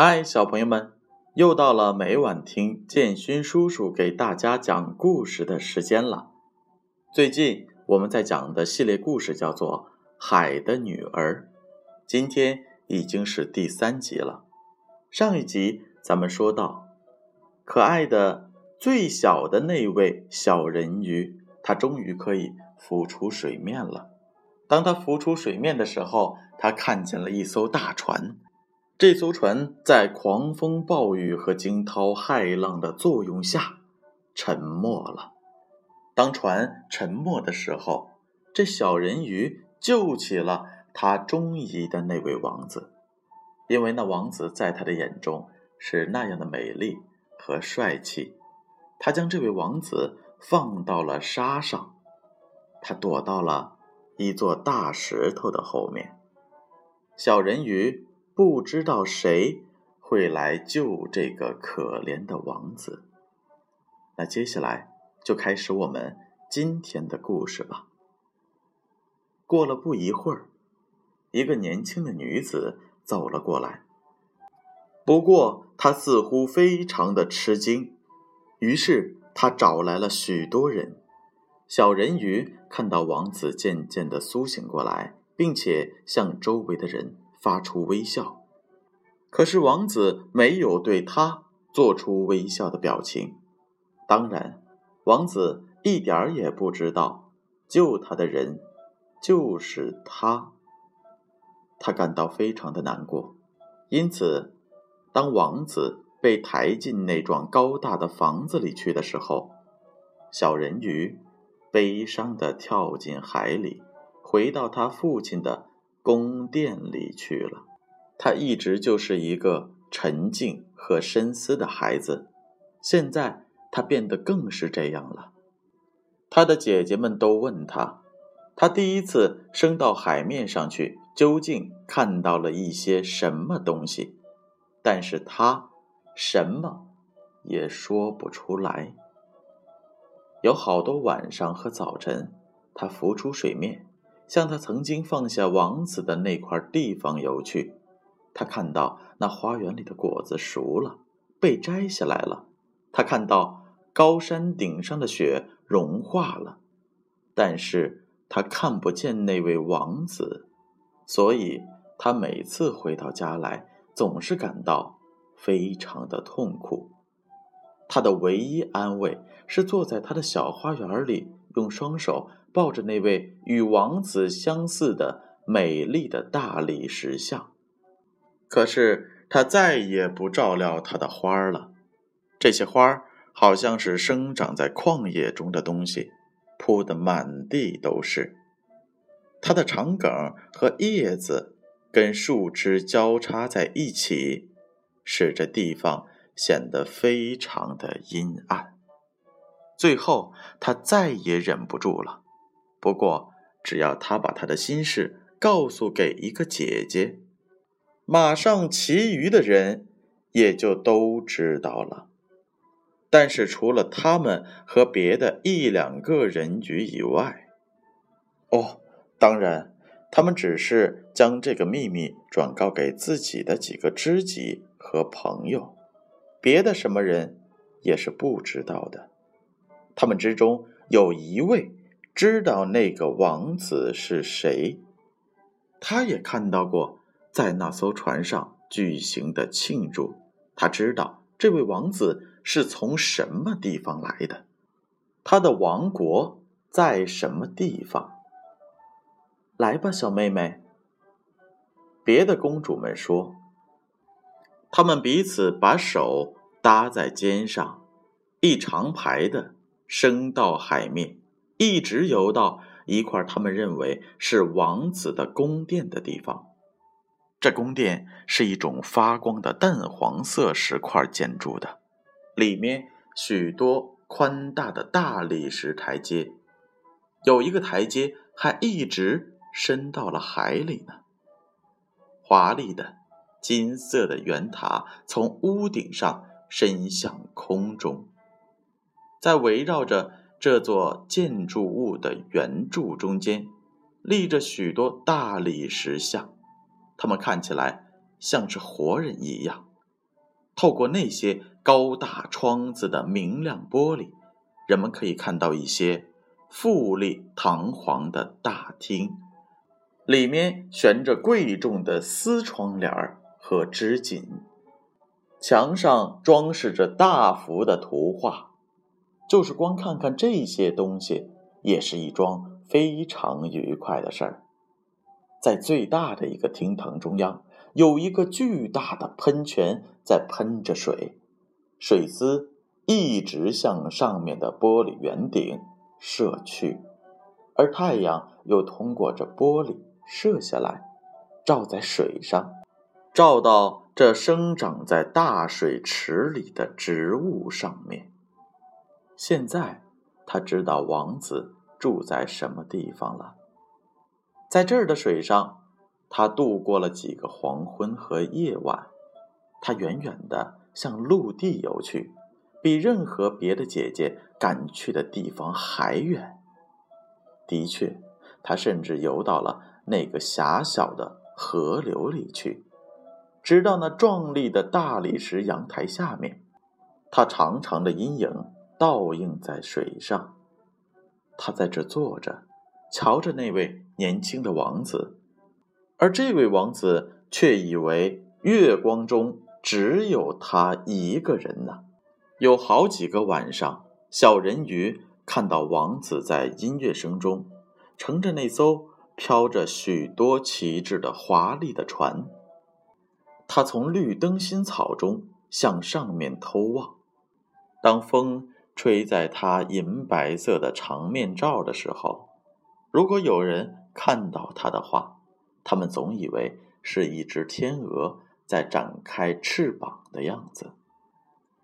嗨，小朋友们，又到了每晚听建勋叔叔给大家讲故事的时间了。最近我们在讲的系列故事叫做《海的女儿》，今天已经是第三集了。上一集咱们说到，可爱的最小的那位小人鱼，它终于可以浮出水面了。当它浮出水面的时候，它看见了一艘大船。这艘船在狂风暴雨和惊涛骇浪的作用下沉没了。当船沉没的时候，这小人鱼救起了他中意的那位王子，因为那王子在他的眼中是那样的美丽和帅气。他将这位王子放到了沙上，他躲到了一座大石头的后面。小人鱼。不知道谁会来救这个可怜的王子。那接下来就开始我们今天的故事吧。过了不一会儿，一个年轻的女子走了过来，不过她似乎非常的吃惊，于是她找来了许多人。小人鱼看到王子渐渐的苏醒过来，并且向周围的人。发出微笑，可是王子没有对他做出微笑的表情。当然，王子一点儿也不知道救他的人就是他。他感到非常的难过。因此，当王子被抬进那幢高大的房子里去的时候，小人鱼悲伤的跳进海里，回到他父亲的。宫殿里去了。他一直就是一个沉静和深思的孩子，现在他变得更是这样了。他的姐姐们都问他，他第一次升到海面上去，究竟看到了一些什么东西？但是他什么也说不出来。有好多晚上和早晨，他浮出水面。向他曾经放下王子的那块地方游去，他看到那花园里的果子熟了，被摘下来了。他看到高山顶上的雪融化了，但是他看不见那位王子，所以他每次回到家来，总是感到非常的痛苦。他的唯一安慰是坐在他的小花园里，用双手。抱着那位与王子相似的美丽的大理石像，可是他再也不照料他的花了。这些花好像是生长在旷野中的东西，铺得满地都是。它的长梗和叶子跟树枝交叉在一起，使这地方显得非常的阴暗。最后，他再也忍不住了。不过，只要他把他的心事告诉给一个姐姐，马上其余的人也就都知道了。但是，除了他们和别的一两个人局以外，哦，当然，他们只是将这个秘密转告给自己的几个知己和朋友，别的什么人也是不知道的。他们之中有一位。知道那个王子是谁，他也看到过在那艘船上举行的庆祝。他知道这位王子是从什么地方来的，他的王国在什么地方。来吧，小妹妹。别的公主们说，他们彼此把手搭在肩上，一长排的升到海面。一直游到一块他们认为是王子的宫殿的地方。这宫殿是一种发光的淡黄色石块建筑的，里面许多宽大的大理石台阶，有一个台阶还一直伸到了海里呢。华丽的金色的圆塔从屋顶上伸向空中，在围绕着。这座建筑物的圆柱中间，立着许多大理石像，它们看起来像是活人一样，透过那些高大窗子的明亮玻璃，人们可以看到一些富丽堂皇的大厅，里面悬着贵重的丝窗帘和织锦，墙上装饰着大幅的图画。就是光看看这些东西，也是一桩非常愉快的事儿。在最大的一个厅堂中央，有一个巨大的喷泉在喷着水，水丝一直向上面的玻璃圆顶射去，而太阳又通过这玻璃射下来，照在水上，照到这生长在大水池里的植物上面。现在他知道王子住在什么地方了。在这儿的水上，他度过了几个黄昏和夜晚。他远远地向陆地游去，比任何别的姐姐赶去的地方还远。的确，他甚至游到了那个狭小的河流里去，直到那壮丽的大理石阳台下面。他长长的阴影倒映在水上。他在这坐着。瞧着那位年轻的王子，而这位王子却以为月光中只有他一个人呢。有好几个晚上，小人鱼看到王子在音乐声中乘着那艘飘着许多旗帜的华丽的船，他从绿灯心草中向上面偷望。当风吹在他银白色的长面罩的时候。如果有人看到他的话，他们总以为是一只天鹅在展开翅膀的样子。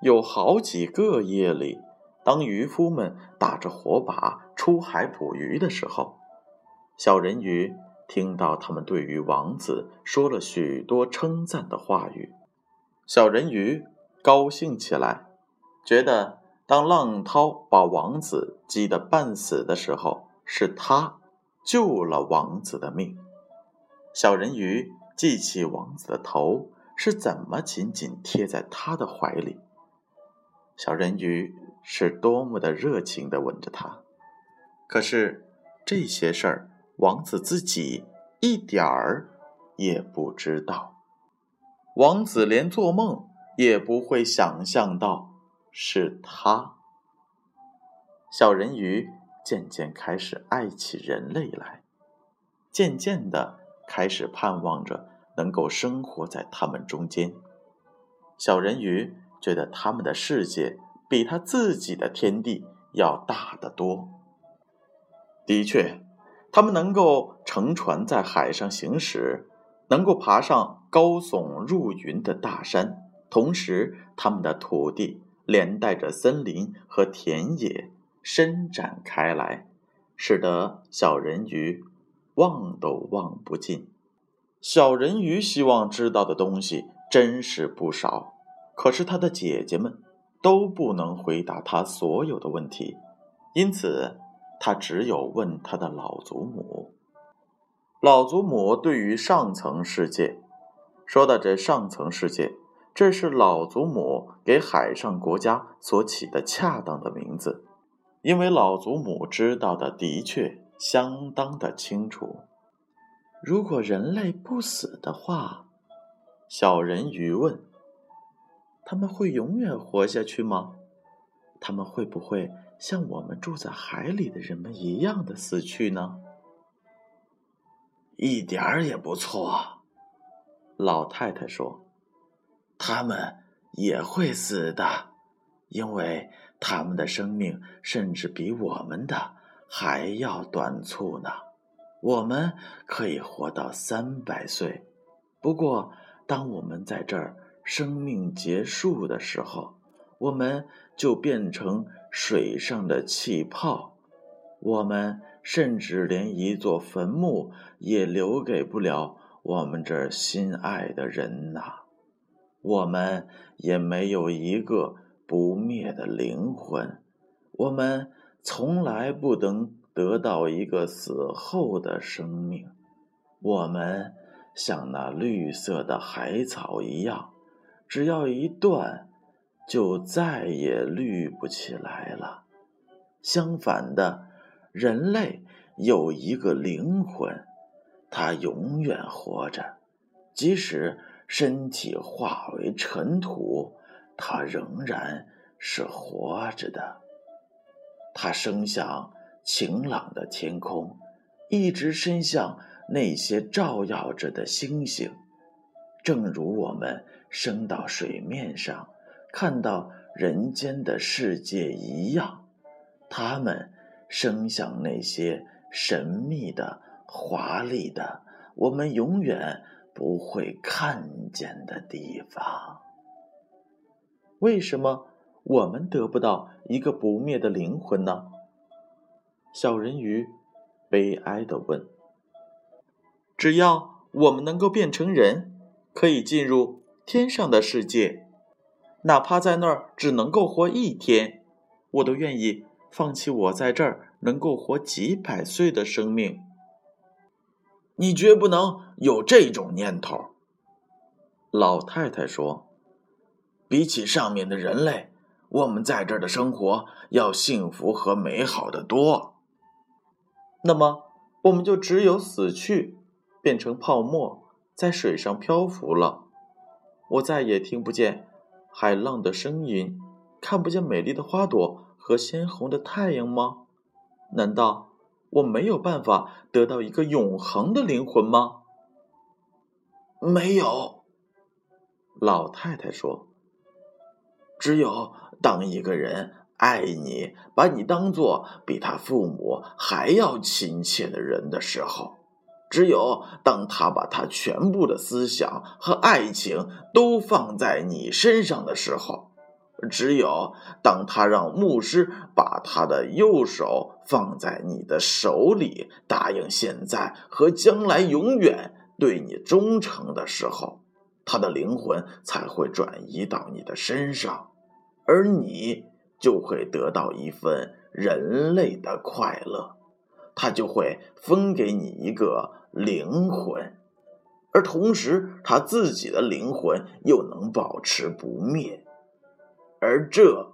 有好几个夜里，当渔夫们打着火把出海捕鱼的时候，小人鱼听到他们对于王子说了许多称赞的话语。小人鱼高兴起来，觉得当浪涛把王子击得半死的时候。是他救了王子的命。小人鱼记起王子的头是怎么紧紧贴在他的怀里，小人鱼是多么的热情的吻着他。可是这些事儿，王子自己一点儿也不知道。王子连做梦也不会想象到是他。小人鱼。渐渐开始爱起人类来，渐渐的开始盼望着能够生活在他们中间。小人鱼觉得他们的世界比他自己的天地要大得多。的确，他们能够乘船在海上行驶，能够爬上高耸入云的大山，同时他们的土地连带着森林和田野。伸展开来，使得小人鱼望都望不尽。小人鱼希望知道的东西真是不少，可是他的姐姐们都不能回答他所有的问题，因此他只有问他的老祖母。老祖母对于上层世界说的这上层世界，这是老祖母给海上国家所起的恰当的名字。因为老祖母知道的的确相当的清楚，如果人类不死的话，小人鱼问：“他们会永远活下去吗？他们会不会像我们住在海里的人们一样的死去呢？”一点儿也不错，老太太说：“他们也会死的。”因为他们的生命甚至比我们的还要短促呢。我们可以活到三百岁，不过当我们在这儿生命结束的时候，我们就变成水上的气泡。我们甚至连一座坟墓也留给不了我们这心爱的人呐。我们也没有一个。不灭的灵魂，我们从来不能得到一个死后的生命。我们像那绿色的海草一样，只要一断，就再也绿不起来了。相反的，人类有一个灵魂，它永远活着，即使身体化为尘土，它仍然是活着的。它升向晴朗的天空，一直伸向那些照耀着的星星。正如我们升到水面上，看到人间的世界一样，他们升向那些神秘的、华丽的、我们永远不会看见的地方。为什么我们得不到一个不灭的灵魂呢？小人鱼悲哀地问：“只要我们能够变成人。”可以进入天上的世界，哪怕在那儿只能够活一天，我都愿意放弃我在这儿能够活几百岁的生命。你绝不能有这种念头，老太太说：“比起上面的人类，我们在这儿的生活要幸福和美好的多。那么，我们就只有死去，变成泡沫。”在水上漂浮了，我再也听不见海浪的声音，看不见美丽的花朵和鲜红的太阳吗？难道我没有办法得到一个永恒的灵魂吗？没有，老太太说。只有当一个人爱你，把你当做比他父母还要亲切的人的时候。只有当他把他全部的思想和爱情都放在你身上的时候，只有当他让牧师把他的右手放在你的手里，答应现在和将来永远对你忠诚的时候，他的灵魂才会转移到你的身上，而你就会得到一份人类的快乐，他就会分给你一个。灵魂，而同时他自己的灵魂又能保持不灭，而这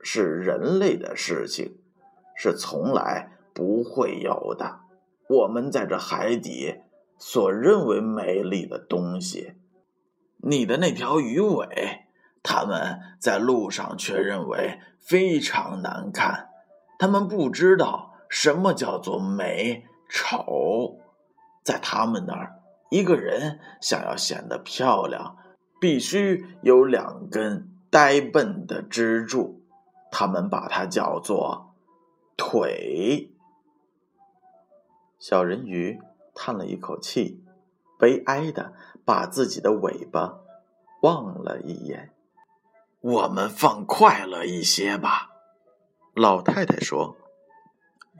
是人类的事情，是从来不会有的。我们在这海底所认为美丽的东西，你的那条鱼尾，他们在路上却认为非常难看。他们不知道什么叫做美丑。在他们那儿，一个人想要显得漂亮，必须有两根呆笨的支柱，他们把它叫做腿。小人鱼叹了一口气，悲哀的把自己的尾巴望了一眼。我们放快乐一些吧，老太太说。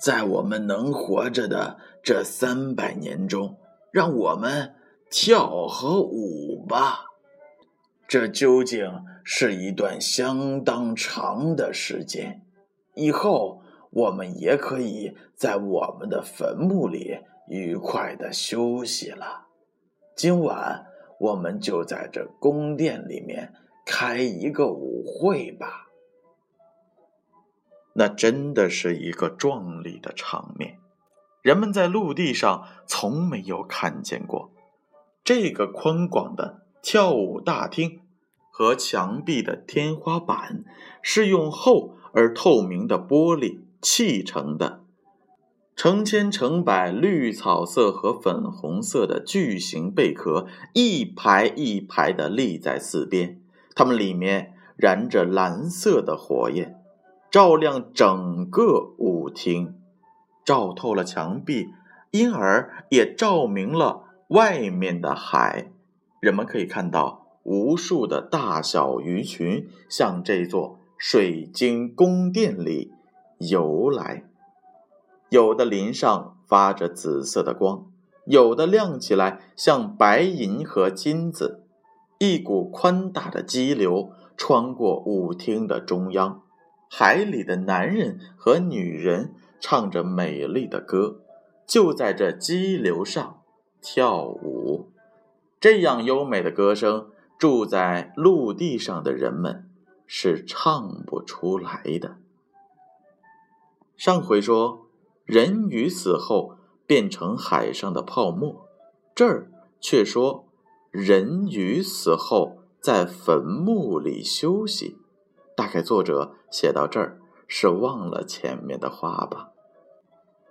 在我们能活着的这三百年中，让我们跳和舞吧。这究竟是一段相当长的时间。以后我们也可以在我们的坟墓里愉快的休息了。今晚我们就在这宫殿里面开一个舞会吧。那真的是一个壮丽的场面，人们在陆地上从没有看见过。这个宽广的跳舞大厅和墙壁的天花板是用厚而透明的玻璃砌成的，成千成百绿草色和粉红色的巨型贝壳一排一排地立在四边，它们里面燃着蓝色的火焰。照亮整个舞厅，照透了墙壁，因而也照明了外面的海。人们可以看到无数的大小鱼群向这座水晶宫殿里游来，有的鳞上发着紫色的光，有的亮起来像白银和金子。一股宽大的激流穿过舞厅的中央。海里的男人和女人唱着美丽的歌，就在这激流上跳舞。这样优美的歌声住在陆地上的人们是唱不出来的。上回说，人鱼死后变成海上的泡沫，这儿却说人鱼死后在坟墓里休息。大概作者写到这儿是忘了前面的话吧。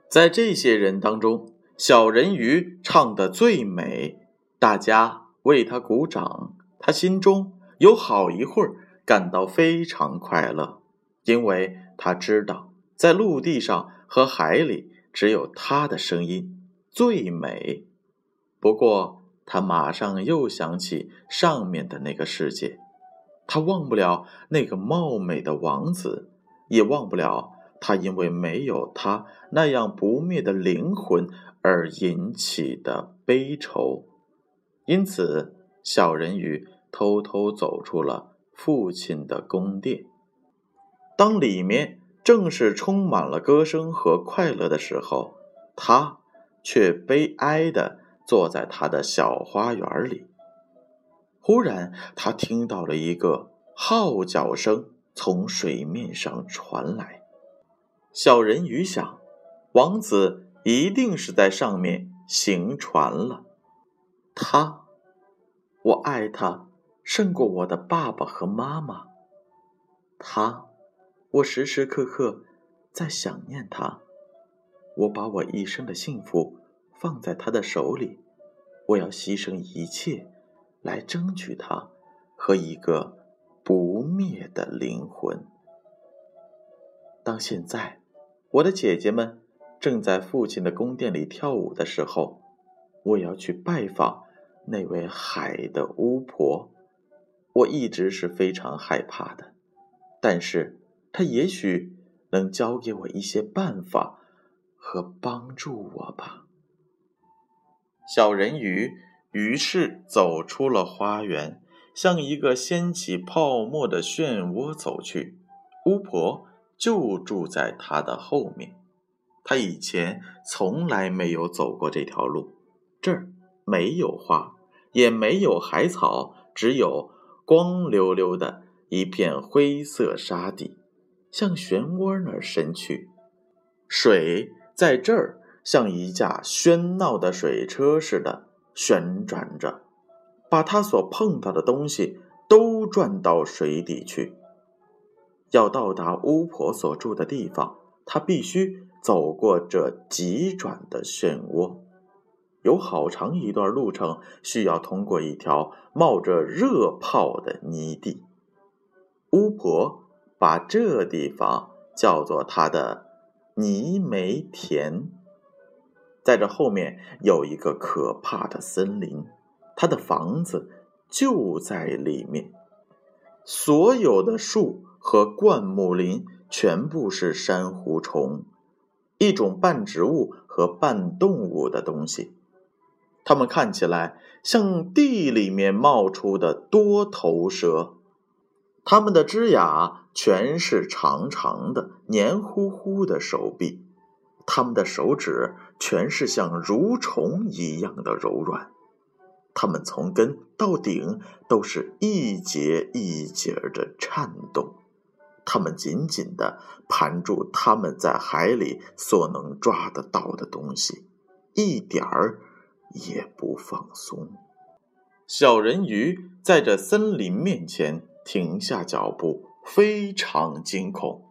在这些人当中，小人鱼唱的最美，大家为他鼓掌。他心中有好一会儿感到非常快乐，因为他知道在陆地上和海里只有他的声音最美。不过，他马上又想起上面的那个世界，他忘不了那个貌美的王子，也忘不了他因为没有他那样不灭的灵魂而引起的悲愁。因此。小人鱼偷偷走出了父亲的宫殿。当里面正是充满了歌声和快乐的时候，他却悲哀地坐在他的小花园里。忽然，他听到了一个号角声从水面上传来。小人鱼想，王子一定是在上面行船了。他。我爱他胜过我的爸爸和妈妈。他，我时时刻刻在想念他。我把我一生的幸福放在他的手里，我要牺牲一切来争取他和一个不灭的灵魂。当现在我的姐姐们正在父亲的宫殿里跳舞的时候，我要去拜访。那位海的巫婆，我一直是非常害怕的，但是她也许能教给我一些办法和帮助我吧。小人鱼于是走出了花园，向一个掀起泡沫的漩涡走去。巫婆就住在他的后面，他以前从来没有走过这条路，这儿没有花。也没有海草，只有光溜溜的一片灰色沙地，向漩涡那儿伸去。水在这儿像一架喧闹的水车似的旋转着，把它所碰到的东西都转到水底去。要到达巫婆所住的地方，他必须走过这急转的漩涡。有好长一段路程需要通过一条冒着热泡的泥地。巫婆把这地方叫做她的泥煤田。在这后面有一个可怕的森林，她的房子就在里面。所有的树和灌木林全部是珊瑚虫，一种半植物和半动物的东西。它们看起来像地里面冒出的多头蛇，它们的枝桠全是长长的、黏糊糊的手臂，它们的手指全是像蠕虫一样的柔软，它们从根到顶都是一节一节的颤动，它们紧紧地盘住它们在海里所能抓得到的东西，一点儿。也不放松。小人鱼在这森林面前停下脚步，非常惊恐，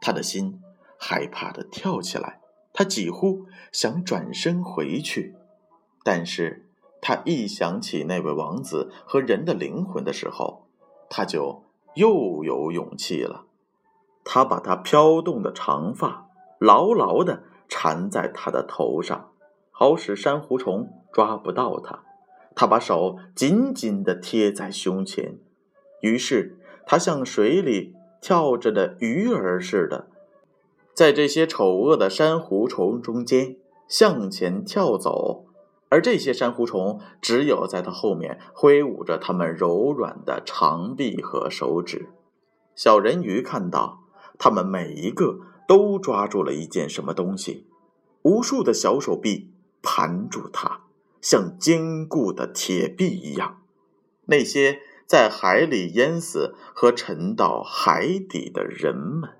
他的心害怕的跳起来，他几乎想转身回去，但是他一想起那位王子和人的灵魂的时候，他就又有勇气了。他把他飘动的长发牢牢的缠在他的头上。好使珊瑚虫抓不到它，他把手紧紧地贴在胸前，于是他像水里跳着的鱼儿似的，在这些丑恶的珊瑚虫中间向前跳走，而这些珊瑚虫只有在他后面挥舞着它们柔软的长臂和手指。小人鱼看到，它们每一个都抓住了一件什么东西，无数的小手臂。盘住它，像坚固的铁壁一样。那些在海里淹死和沉到海底的人们。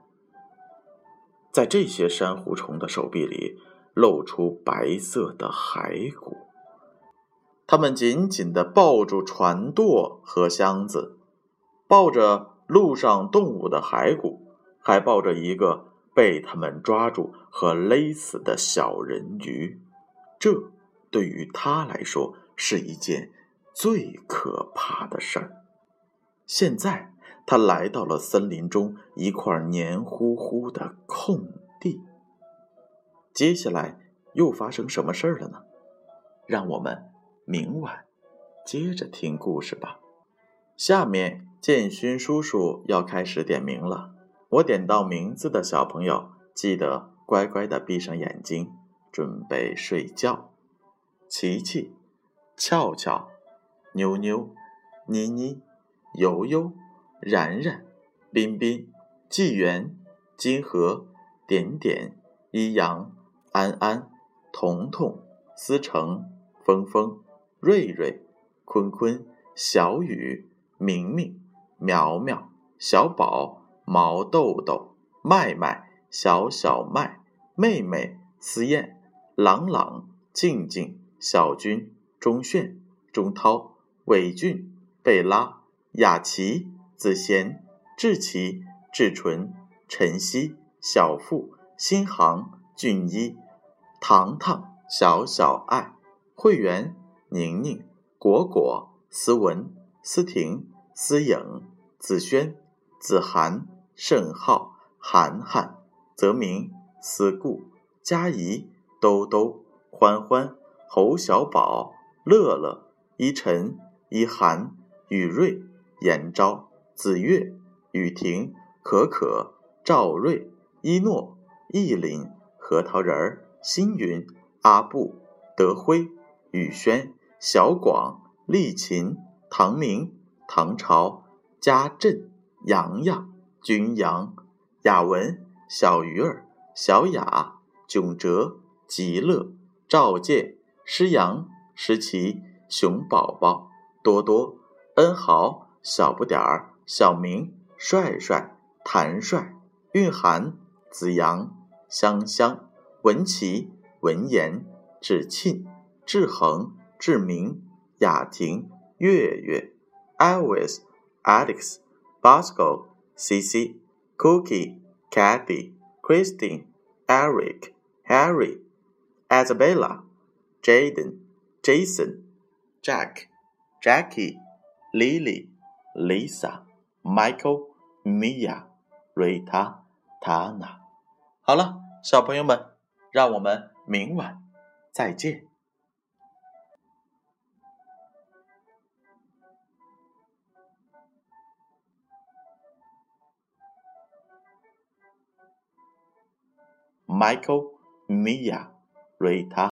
在这些珊瑚虫的手臂里，露出白色的骸骨。他们紧紧地抱住船舵和箱子，抱着路上动物的骸骨，还抱着一个被他们抓住和勒死的小人鱼。这对于他来说是一件最可怕的事儿。现在，他来到了森林中一块黏糊糊的空地。接下来又发生什么事儿了呢？让我们。明晚接着听故事吧。下面建勋叔叔要开始点名了，我点到名字的小朋友记得乖乖的闭上眼睛，准备睡觉。琪琪、俏俏、妞妞、妮妮、悠悠、然然、彬彬、纪元、金河、点点、一阳、安安、彤彤、思成、峰峰。瑞瑞、坤坤、小雨、明明、苗苗、小宝、毛豆豆、麦麦、小小麦、妹妹、思燕、朗朗、静静、小军、钟炫、钟涛、伟俊、贝拉、雅琪、子贤、志奇、志纯、晨曦、小付、新航、俊一、糖糖、小小爱、会员。宁宁、果果、思文、思婷、思颖、子轩、子涵、盛浩、涵涵、泽明、思顾、佳怡、兜兜、欢欢、侯小宝、乐乐、依晨、依涵、雨瑞、严昭、子月、雨婷、可可、赵瑞、一诺、意林、核桃仁儿、星云、阿布、德辉、雨轩。小广、丽琴、唐明、唐朝、家振、洋洋、君阳、雅文、小鱼儿、小雅、囧哲、极乐、赵健、诗阳、诗琪、熊宝宝、多多、恩豪、小不点儿、小明、帅帅、谭帅、蕴涵、子阳、香香、文琪、文言、志庆、志恒。志明、雅婷、月月、Alice、Alex、Bosco、CC、Cookie、Cathy、Christine、Eric、Harry、Isabella、Jaden、Jason、Jack、Jackie、Lily、Lisa、Michael、Mia、Rita、Tana。好了，小朋友们，让我们明晚再见。Michael Mia 瑞塔。